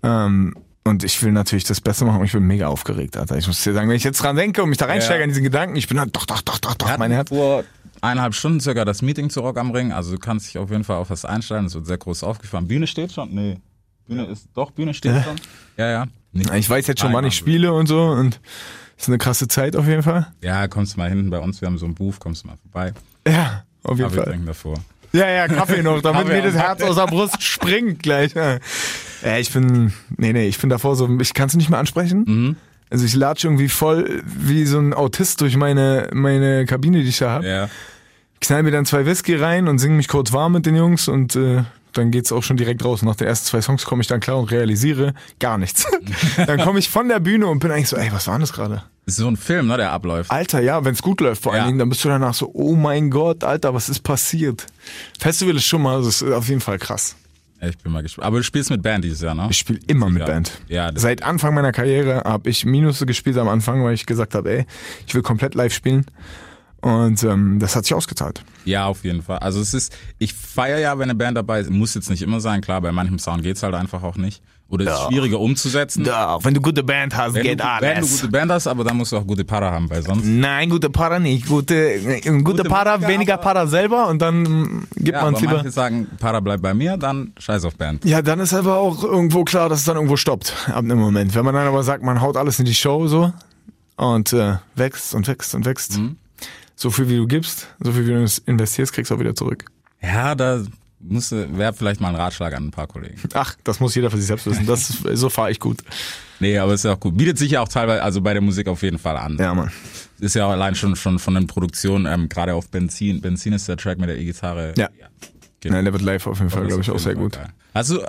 Speaker 1: Ähm, und ich will natürlich das Beste machen. und Ich bin mega aufgeregt, Alter. Ich muss dir sagen, wenn ich jetzt dran denke und mich da reinsteige
Speaker 2: Ja.
Speaker 1: in diesen Gedanken, ich bin dann doch, doch, doch, doch, doch, mein Herz.
Speaker 2: vor eineinhalb Stunden circa das Meeting zu Rock am Ring. Also du kannst dich auf jeden Fall auf was einstellen. Es wird sehr groß aufgefahren. Bühne steht schon? Nee. Bühne ist, doch, Bühne steht schon. Ja, ja. Nee.
Speaker 1: Ich weiß jetzt schon, wann ich
Speaker 2: Wahnsinn.
Speaker 1: spiele und so und ist eine krasse Zeit auf jeden Fall.
Speaker 2: Ja, kommst du mal hinten bei uns. Wir haben so einen Booth, kommst du mal vorbei.
Speaker 1: Ja, auf jeden
Speaker 2: Kaffee
Speaker 1: Fall.
Speaker 2: davor.
Speaker 1: Ja, ja, Kaffee noch, damit
Speaker 2: Kaffee
Speaker 1: mir das. Herz aus der Brust springt gleich. Ja, Ja, ich bin, nee, nee, ich bin davor so, ich kann es nicht mehr ansprechen.
Speaker 2: Mhm.
Speaker 1: Also ich latsche irgendwie voll wie so ein Autist durch meine, meine Kabine, die ich da hab.
Speaker 2: Ja.
Speaker 1: Knall mir dann zwei Whisky rein und singe mich kurz warm mit den Jungs und äh, dann geht's auch schon direkt raus. Nach den ersten zwei Songs komme ich dann klar und realisiere gar nichts. dann komme ich von der Bühne und bin eigentlich so, ey, was war denn das gerade?
Speaker 2: Ist so ein Film, ne, der abläuft.
Speaker 1: Alter, ja, wenn's gut läuft vor allen
Speaker 2: Ja.
Speaker 1: Dingen, dann bist du danach so, oh mein Gott, Alter, was ist passiert? Festival ist schon mal, das ist auf jeden Fall krass.
Speaker 2: Ich bin mal gespannt. Aber du spielst mit Band dieses Jahr, ne?
Speaker 1: Ich spiele immer mit. Band.
Speaker 2: Ja,
Speaker 1: Seit Anfang meiner Karriere habe ich Minus gespielt am Anfang, weil ich gesagt habe, ey, ich will komplett live spielen. Und ähm, das hat sich ausgezahlt.
Speaker 2: Ja, auf jeden Fall. Also es ist, ich feiere ja, wenn eine Band dabei ist, muss jetzt nicht immer sein, klar, bei manchem Sound geht's halt einfach auch nicht. Oder ist es
Speaker 1: Ja.
Speaker 2: schwieriger umzusetzen?
Speaker 1: Ja, wenn du gute Band hast,
Speaker 2: Wenn
Speaker 1: geht
Speaker 2: du, wenn du
Speaker 1: alles.
Speaker 2: gute Band hast, aber dann musst du auch gute Para haben, weil sonst.
Speaker 1: Nein, gute Para nicht. Gute, äh, gute,
Speaker 2: Gute
Speaker 1: Para,
Speaker 2: Musiker,
Speaker 1: weniger Para selber und dann gibt
Speaker 2: Ja,
Speaker 1: man es lieber.
Speaker 2: manche sagen, Para bleibt bei mir, dann scheiß auf Band.
Speaker 1: Ja, dann ist aber auch irgendwo klar, dass es dann irgendwo stoppt, ab einem Moment. Wenn man dann aber sagt, man haut alles in die Show so und äh, wächst und wächst und wächst.
Speaker 2: Mhm.
Speaker 1: So viel wie du gibst, so viel wie du investierst, kriegst du auch wieder zurück.
Speaker 2: Ja, da musste, wäre vielleicht mal ein Ratschlag an ein paar Kollegen.
Speaker 1: Ach, das muss jeder für sich selbst wissen. Das, so fahre ich gut.
Speaker 2: Nee, aber ist ja auch gut. Bietet sich ja auch teilweise, also bei der Musik auf jeden Fall an.
Speaker 1: Ja, Mann.
Speaker 2: Ist ja auch allein schon, schon von den Produktionen, ähm, gerade auf Benzin. Benzin ist der Track mit der E-Gitarre.
Speaker 1: Ja.
Speaker 2: Genau.
Speaker 1: Nein, der wird live auf jeden Fall,
Speaker 2: Das
Speaker 1: glaube ich, auch sehr gut.
Speaker 2: Geil. Also,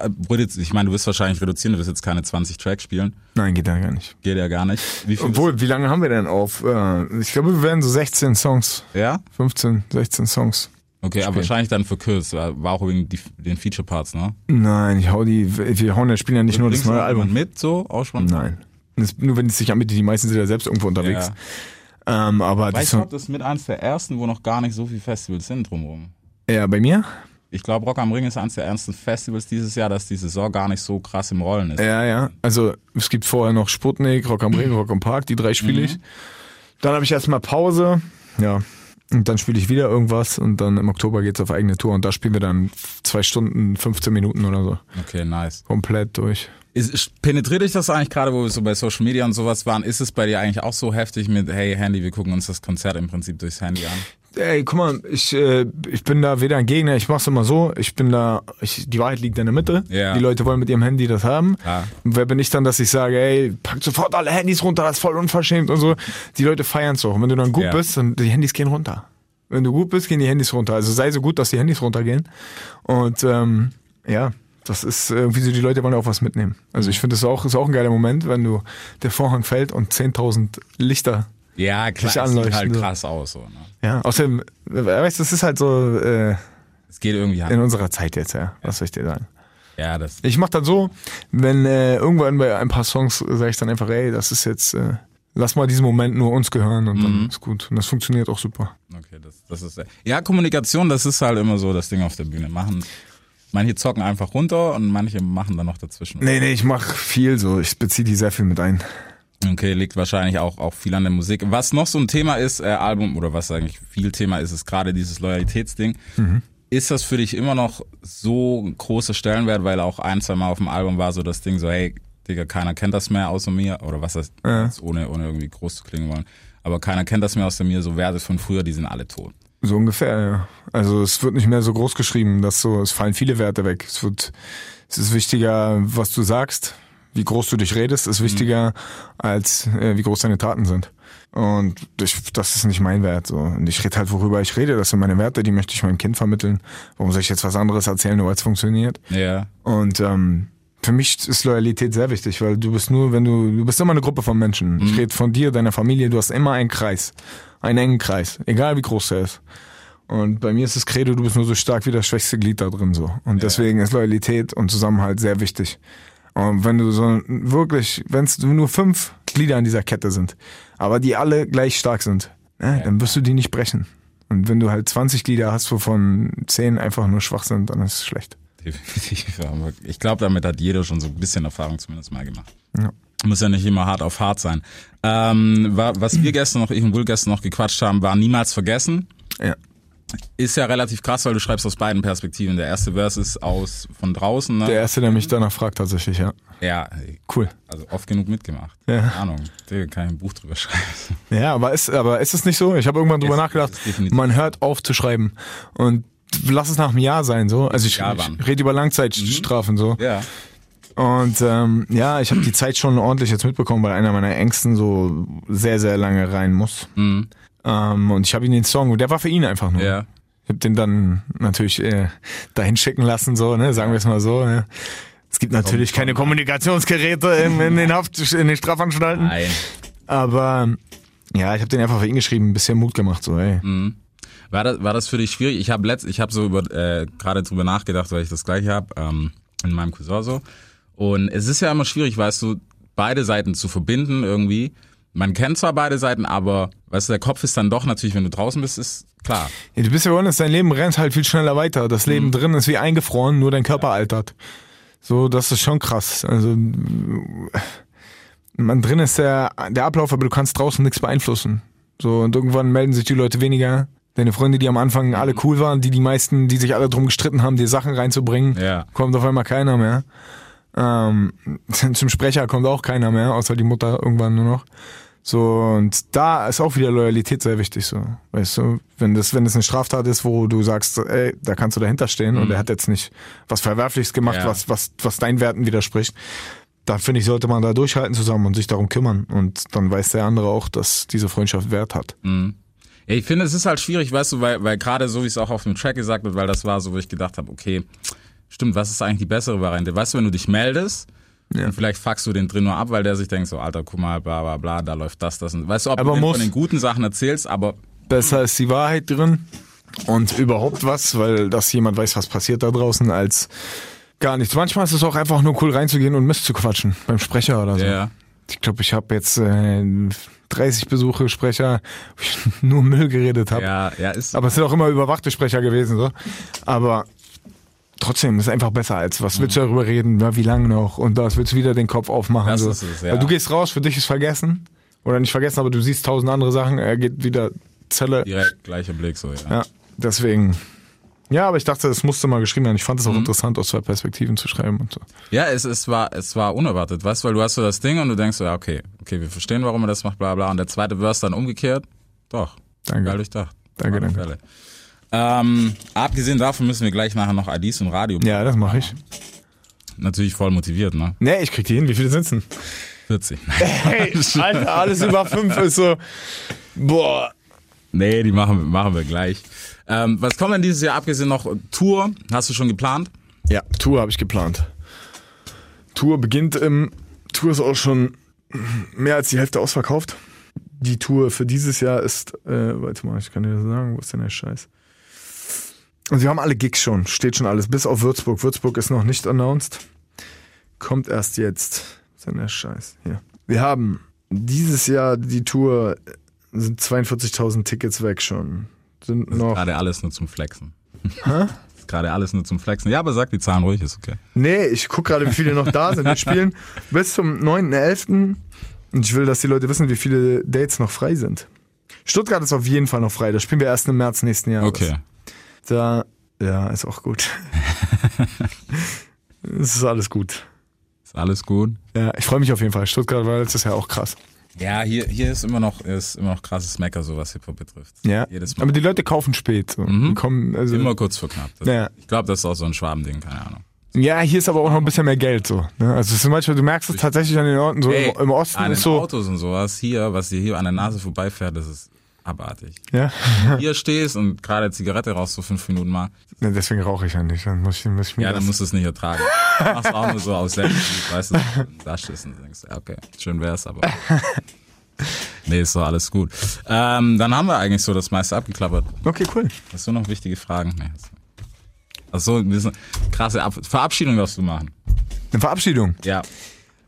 Speaker 2: ich meine, du wirst wahrscheinlich reduzieren, du wirst jetzt keine 20 Tracks spielen.
Speaker 1: Nein, geht ja gar nicht.
Speaker 2: Geht ja gar nicht. Wie viel?
Speaker 1: Obwohl, wie lange haben wir denn auf? Äh, ich glaube, wir werden so 16 Songs,
Speaker 2: Ja?
Speaker 1: 15, 16 Songs.
Speaker 2: Okay, aber
Speaker 1: Spielen.
Speaker 2: wahrscheinlich dann verkürzt. War war auch wegen die, den Feature Parts, ne?
Speaker 1: Nein, ich hau die, wir hauen ja, spielen ja nicht nur das
Speaker 2: du
Speaker 1: neue Album.
Speaker 2: mit, so, auch schon?
Speaker 1: Nein. Das, nur wenn es sich anbietet, die meisten sind ja selbst irgendwo unterwegs.
Speaker 2: Ja.
Speaker 1: Ähm, aber
Speaker 2: ich glaube, das ist mit eins der ersten, wo noch gar nicht so viele Festivals sind drumherum.
Speaker 1: ja, bei mir?
Speaker 2: Ich glaube, Rock am Ring ist eins der ernsten Festivals dieses Jahr, dass die Saison gar nicht so krass im Rollen ist.
Speaker 1: Ja, ja. Also es gibt vorher noch Sputnik, Rock am Ring, Rock am Park, die drei spiele
Speaker 2: Mhm.
Speaker 1: ich. Dann habe ich erstmal Pause, ja. Und dann spiele ich wieder irgendwas und dann im Oktober geht's auf eigene Tour und da spielen wir dann zwei Stunden, 15 Minuten oder so.
Speaker 2: Okay, nice.
Speaker 1: Komplett durch.
Speaker 2: Ist, penetriert dich das eigentlich gerade, wo wir so bei Social Media und sowas waren? Ist es bei dir eigentlich auch so heftig mit, hey Handy, wir gucken uns das Konzert im Prinzip durchs Handy an?
Speaker 1: Ey, guck mal, ich, äh, ich bin da weder ein Gegner, ich mach's immer so, ich bin da, ich, die Wahrheit liegt in der Mitte.
Speaker 2: Ja.
Speaker 1: Die Leute wollen mit ihrem Handy das haben.
Speaker 2: Ja.
Speaker 1: Und wer bin ich dann, dass ich sage, ey, packt sofort alle Handys runter, das ist voll unverschämt und so. Die Leute feiern's auch. Und wenn du dann gut
Speaker 2: Ja.
Speaker 1: bist, dann die Handys gehen runter. Wenn du gut bist, gehen die Handys runter. Also sei so gut, dass die Handys runtergehen. Und ähm, ja, das ist irgendwie so, die Leute wollen auch was mitnehmen. Also ich finde, das ist auch, ist auch ein geiler Moment, wenn du der Vorhang fällt und 10.000 Lichter
Speaker 2: Ja, klar,
Speaker 1: Sich
Speaker 2: es sieht
Speaker 1: anleuchten,
Speaker 2: halt
Speaker 1: so.
Speaker 2: krass aus. So, ne?
Speaker 1: Ja, außerdem, weißt du, das ist halt so äh,
Speaker 2: Es geht irgendwie
Speaker 1: in
Speaker 2: halt.
Speaker 1: unserer Zeit jetzt, ja. Was soll ich dir sagen?
Speaker 2: Ja, das.
Speaker 1: Ich mach das so, wenn äh, irgendwann bei ein paar Songs sage ich dann einfach, ey, das ist jetzt, äh, lass mal diesen Moment nur uns gehören und
Speaker 2: Mhm.
Speaker 1: dann ist gut. Und das funktioniert auch super.
Speaker 2: Okay, das, das ist. Ja, Kommunikation, das ist halt immer so das Ding auf der Bühne. Machen. Manche zocken einfach runter und manche machen dann noch dazwischen.
Speaker 1: Nee, nee, ich mach viel so. Ich beziehe die sehr viel mit ein.
Speaker 2: Okay, liegt wahrscheinlich auch, auch viel an der Musik. Was noch so ein Thema ist, äh, Album, oder was eigentlich viel Thema ist, ist gerade dieses Loyalitätsding. Ist das für dich immer noch so ein großer Stellenwert, weil auch ein, zwei Mal auf dem Album war so das Ding so, hey, Digga, keiner kennt das mehr außer mir, oder was das,
Speaker 1: Ja.
Speaker 2: ohne, ohne irgendwie groß zu klingen wollen. Aber keiner kennt das mehr außer mir, so Werte von früher, die sind alle tot.
Speaker 1: So ungefähr, ja. Also es wird nicht mehr so groß geschrieben, dass so, es fallen viele Werte weg. Es wird, es ist wichtiger, was du sagst, wie groß du dich redest, ist wichtiger als äh, wie groß deine Taten sind. Und ich, das ist nicht mein Wert. So. Und ich rede halt, worüber ich rede. Das sind meine Werte, die möchte ich meinem Kind vermitteln. Warum soll ich jetzt was anderes erzählen, nur weil es funktioniert?
Speaker 2: Ja.
Speaker 1: Und ähm, für mich ist Loyalität sehr wichtig, weil du bist nur, wenn du, du bist immer eine Gruppe von Menschen. Ich rede von dir, deiner Familie, du hast immer einen Kreis, einen engen Kreis, egal wie groß der ist. Und bei mir ist das Credo, du bist nur so stark wie das schwächste Glied da drin so. Und deswegen ist Loyalität und Zusammenhalt sehr wichtig. Und wenn du so wirklich, wenn es nur fünf Glieder an dieser Kette sind, aber die alle gleich stark sind, ne, dann wirst du die nicht brechen. Und wenn du halt 20 Glieder hast, wovon 10 einfach nur schwach sind, dann ist es schlecht.
Speaker 2: Definitiv. Aber ich glaube, damit hat jeder schon so ein bisschen Erfahrung zumindest mal gemacht.
Speaker 1: Ja.
Speaker 2: Muss ja nicht immer hart auf hart sein. Ähm, wa- was wir gestern noch, ich und Will gestern noch gequatscht haben, war niemals vergessen.
Speaker 1: Ja.
Speaker 2: Ist ja relativ krass, weil du schreibst aus beiden Perspektiven. Der erste Vers ist aus von draußen. Ne?
Speaker 1: Der erste, der mich danach fragt, tatsächlich, ja.
Speaker 2: ja,
Speaker 1: Cool.
Speaker 2: also oft genug mitgemacht.
Speaker 1: Ja.
Speaker 2: Keine Ahnung. Da kann ich ein Buch drüber schreiben.
Speaker 1: Ja, aber ist, aber ist es nicht so? Ich habe irgendwann drüber
Speaker 2: Es-
Speaker 1: nachgedacht, man hört auf zu schreiben. Und lass es nach einem Jahr sein, so. Also ich,
Speaker 2: wann?
Speaker 1: ich rede über Langzeitstrafen, so.
Speaker 2: Ja.
Speaker 1: Und ähm, ja, ich habe die Zeit schon ordentlich jetzt mitbekommen, weil einer meiner Ängsten so sehr, sehr lange rein muss.
Speaker 2: Mhm.
Speaker 1: Ähm, und ich habe ihn den Song, der war für ihn einfach nur.
Speaker 2: Ja.
Speaker 1: Ich habe den dann natürlich äh, dahin schicken lassen, so, ne, sagen wir es mal so. Ne. Es gibt natürlich keine
Speaker 2: komm.
Speaker 1: Kommunikationsgeräte in, in den Haft, in den Strafanstalten.
Speaker 2: Nein.
Speaker 1: Aber ja, ich habe den einfach für ihn geschrieben, ein bisschen Mut gemacht, so, ey.
Speaker 2: Mhm. War das, war das für dich schwierig? Ich habe letzt, ich habe so über äh, gerade drüber nachgedacht, weil ich das gleiche habe ähm, in meinem Cousin so. Und es ist ja immer schwierig, weißt du, beide Seiten zu verbinden irgendwie. Man kennt zwar beide Seiten, aber weißt du, der Kopf ist dann doch natürlich, wenn du draußen bist, ist klar.
Speaker 1: Ja, du bist ja woanders, dein Leben rennt halt viel schneller weiter. Das
Speaker 2: Mhm.
Speaker 1: Leben drin ist wie eingefroren, nur dein Körper altert. So, das ist schon krass. Also man drin ist der, der Ablauf, aber du kannst draußen nichts beeinflussen. So, und irgendwann melden sich die Leute weniger. Deine Freunde, die am Anfang alle cool waren, die die meisten, die sich alle drum gestritten haben, dir Sachen reinzubringen,
Speaker 2: Ja.
Speaker 1: kommt auf einmal keiner mehr. Ähm, zum Sprecher kommt auch keiner mehr, außer die Mutter irgendwann nur noch. So, und da ist auch wieder Loyalität sehr wichtig, so. Weißt du, wenn das, wenn das eine Straftat ist, wo du sagst, ey, da kannst du dahinter stehen und er hat jetzt nicht was Verwerfliches gemacht,
Speaker 2: Ja.
Speaker 1: was, was, was deinen Werten widerspricht, da finde ich, sollte man da durchhalten zusammen und sich darum kümmern. Und dann weiß der andere auch, dass diese Freundschaft Wert hat.
Speaker 2: Ja, ich finde, es ist halt schwierig, weißt du, weil, weil gerade so, wie es auch auf dem Track gesagt wird, weil das war so, wo ich gedacht habe, okay, stimmt, was ist eigentlich die bessere Variante? Weißt du, wenn du dich meldest, und vielleicht fuckst du den drin nur ab, weil der sich denkt so, Alter, guck mal, bla bla bla, da läuft das, das. Und, weißt du, ob
Speaker 1: Aber
Speaker 2: du von den guten Sachen erzählst, aber
Speaker 1: Besser ist die Wahrheit drin und überhaupt was, weil dass jemand weiß, was passiert da draußen, als gar nichts. Manchmal ist es auch einfach nur cool reinzugehen und Mist zu quatschen beim Sprecher oder so.
Speaker 2: ja.
Speaker 1: Ich glaube, ich habe jetzt äh, 30 Besuche Sprecher, wo ich nur Müll geredet habe.
Speaker 2: Ja, ja, ist.
Speaker 1: Aber es sind auch immer überwachte Sprecher gewesen, so. Aber trotzdem ist einfach besser als was willst du darüber reden, na, wie lange noch und das willst du wieder den Kopf aufmachen.
Speaker 2: Das
Speaker 1: so.
Speaker 2: ist es, ja.
Speaker 1: Weil du gehst raus, für dich ist vergessen oder nicht vergessen, aber du siehst tausend andere Sachen. Er geht wieder Zelle.
Speaker 2: direkt gleicher Blick so, ja.
Speaker 1: Ja, deswegen. Ja, aber ich dachte, es musste mal geschrieben werden. Ich fand es auch
Speaker 2: Mhm.
Speaker 1: interessant, aus zwei Perspektiven zu schreiben und so.
Speaker 2: Ja, es, es war es war unerwartet, weißt du, weil du hast so das Ding und du denkst so, ja, okay, okay, wir verstehen, warum er das macht, bla bla. Und der zweite Verse dann umgekehrt. Doch.
Speaker 1: Danke.
Speaker 2: Geil durchdacht.
Speaker 1: Danke,
Speaker 2: War eine
Speaker 1: danke.
Speaker 2: Quelle. Ähm, abgesehen davon müssen wir gleich nachher noch IDs und Radio. machen.
Speaker 1: Ja, das mache ich.
Speaker 2: Natürlich voll motiviert, ne?
Speaker 1: Nee, ich krieg die hin. Wie viele sind's denn?
Speaker 2: 40.
Speaker 1: Hey, Alter, alles über fünf ist so. Boah.
Speaker 2: nee, die machen, wir- machen wir gleich. Ähm, was kommt denn dieses Jahr abgesehen noch? Tour? Hast du schon geplant?
Speaker 1: Ja, Tour habe ich geplant. Tour beginnt im. Tour ist auch schon mehr als die Hälfte ausverkauft. Die Tour für dieses Jahr ist. Äh, warte mal, ich kann dir das sagen. Wo ist denn der Scheiß? Und wir haben alle Gigs schon. Steht schon alles. Bis auf Würzburg. Würzburg ist noch nicht announced. Kommt erst jetzt. Was ist denn der Scheiß? Hier. Wir haben dieses Jahr die Tour. Sind 42.000 Tickets weg schon. Sind
Speaker 2: Das ist
Speaker 1: noch.
Speaker 2: gerade alles nur zum Flexen. Das ist gerade alles nur zum Flexen. Ja, aber sag die Zahlen ruhig, ist okay.
Speaker 1: Nee, ich guck gerade, wie viele noch da sind. Wir spielen bis zum 9.11. Und ich will, dass die Leute wissen, wie viele Dates noch frei sind. Stuttgart ist auf jeden Fall noch frei. Da spielen wir erst im März nächsten Jahres.
Speaker 2: Okay.
Speaker 1: Da, ja, ist auch gut. Es ist alles gut.
Speaker 2: Ist alles gut?
Speaker 1: Ja, ich freue mich auf jeden Fall. Stuttgart war letztes Jahr auch krass.
Speaker 2: Ja, hier, hier ist immer noch, ist immer noch krasses Mecker, so was Hip-Hop betrifft.
Speaker 1: Ja.
Speaker 2: Jedes Mal.
Speaker 1: Aber die Leute kaufen spät. So. Die kommen, also,
Speaker 2: Immer kurz vor knapp. Das,
Speaker 1: Ja.
Speaker 2: Ich glaube, das ist auch so ein Schwabending, keine Ahnung.
Speaker 1: ja, hier ist aber auch noch ein bisschen mehr Geld so. Ne? Also ist manchmal, du merkst es tatsächlich an den Orten so.
Speaker 2: Ey,
Speaker 1: Im, Im Osten
Speaker 2: an
Speaker 1: ist
Speaker 2: den
Speaker 1: so.
Speaker 2: Autos und sowas hier, was dir hier an der Nase vorbeifährt, das ist abartig.
Speaker 1: Ja.
Speaker 2: Hier stehst und gerade Zigarette rauchst so fünf Minuten mal.
Speaker 1: Ne, Deswegen rauche ich ja nicht. Dann muss ich, muss ich mir
Speaker 2: Ja, dann musst du es nicht ertragen. Du machst auch nur so aus Selbstliebe, weißt du, da stehst und denkst, ja, okay, schön wär's, aber. Nee, ist doch alles gut. Ähm, dann haben wir eigentlich so das meiste abgeklappert.
Speaker 1: Okay, cool.
Speaker 2: Hast du noch wichtige Fragen? Nee. Achso, ist krasse Ab Verabschiedung darfst du machen.
Speaker 1: Eine Verabschiedung.
Speaker 2: Ja.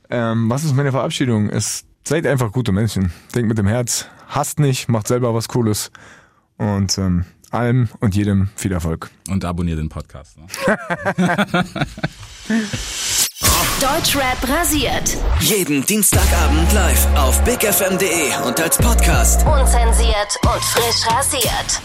Speaker 1: Ähm, was ist meine Verabschiedung? Es seid einfach gute Menschen. Denkt mit dem Herz, hasst nicht, macht selber was Cooles und ähm, allem und jedem viel Erfolg.
Speaker 2: Und abonnier den Podcast. Ne?
Speaker 5: Deutschrap rasiert.
Speaker 6: Jeden Dienstagabend live auf bigfm.de und als Podcast.
Speaker 5: Unzensiert und frisch rasiert.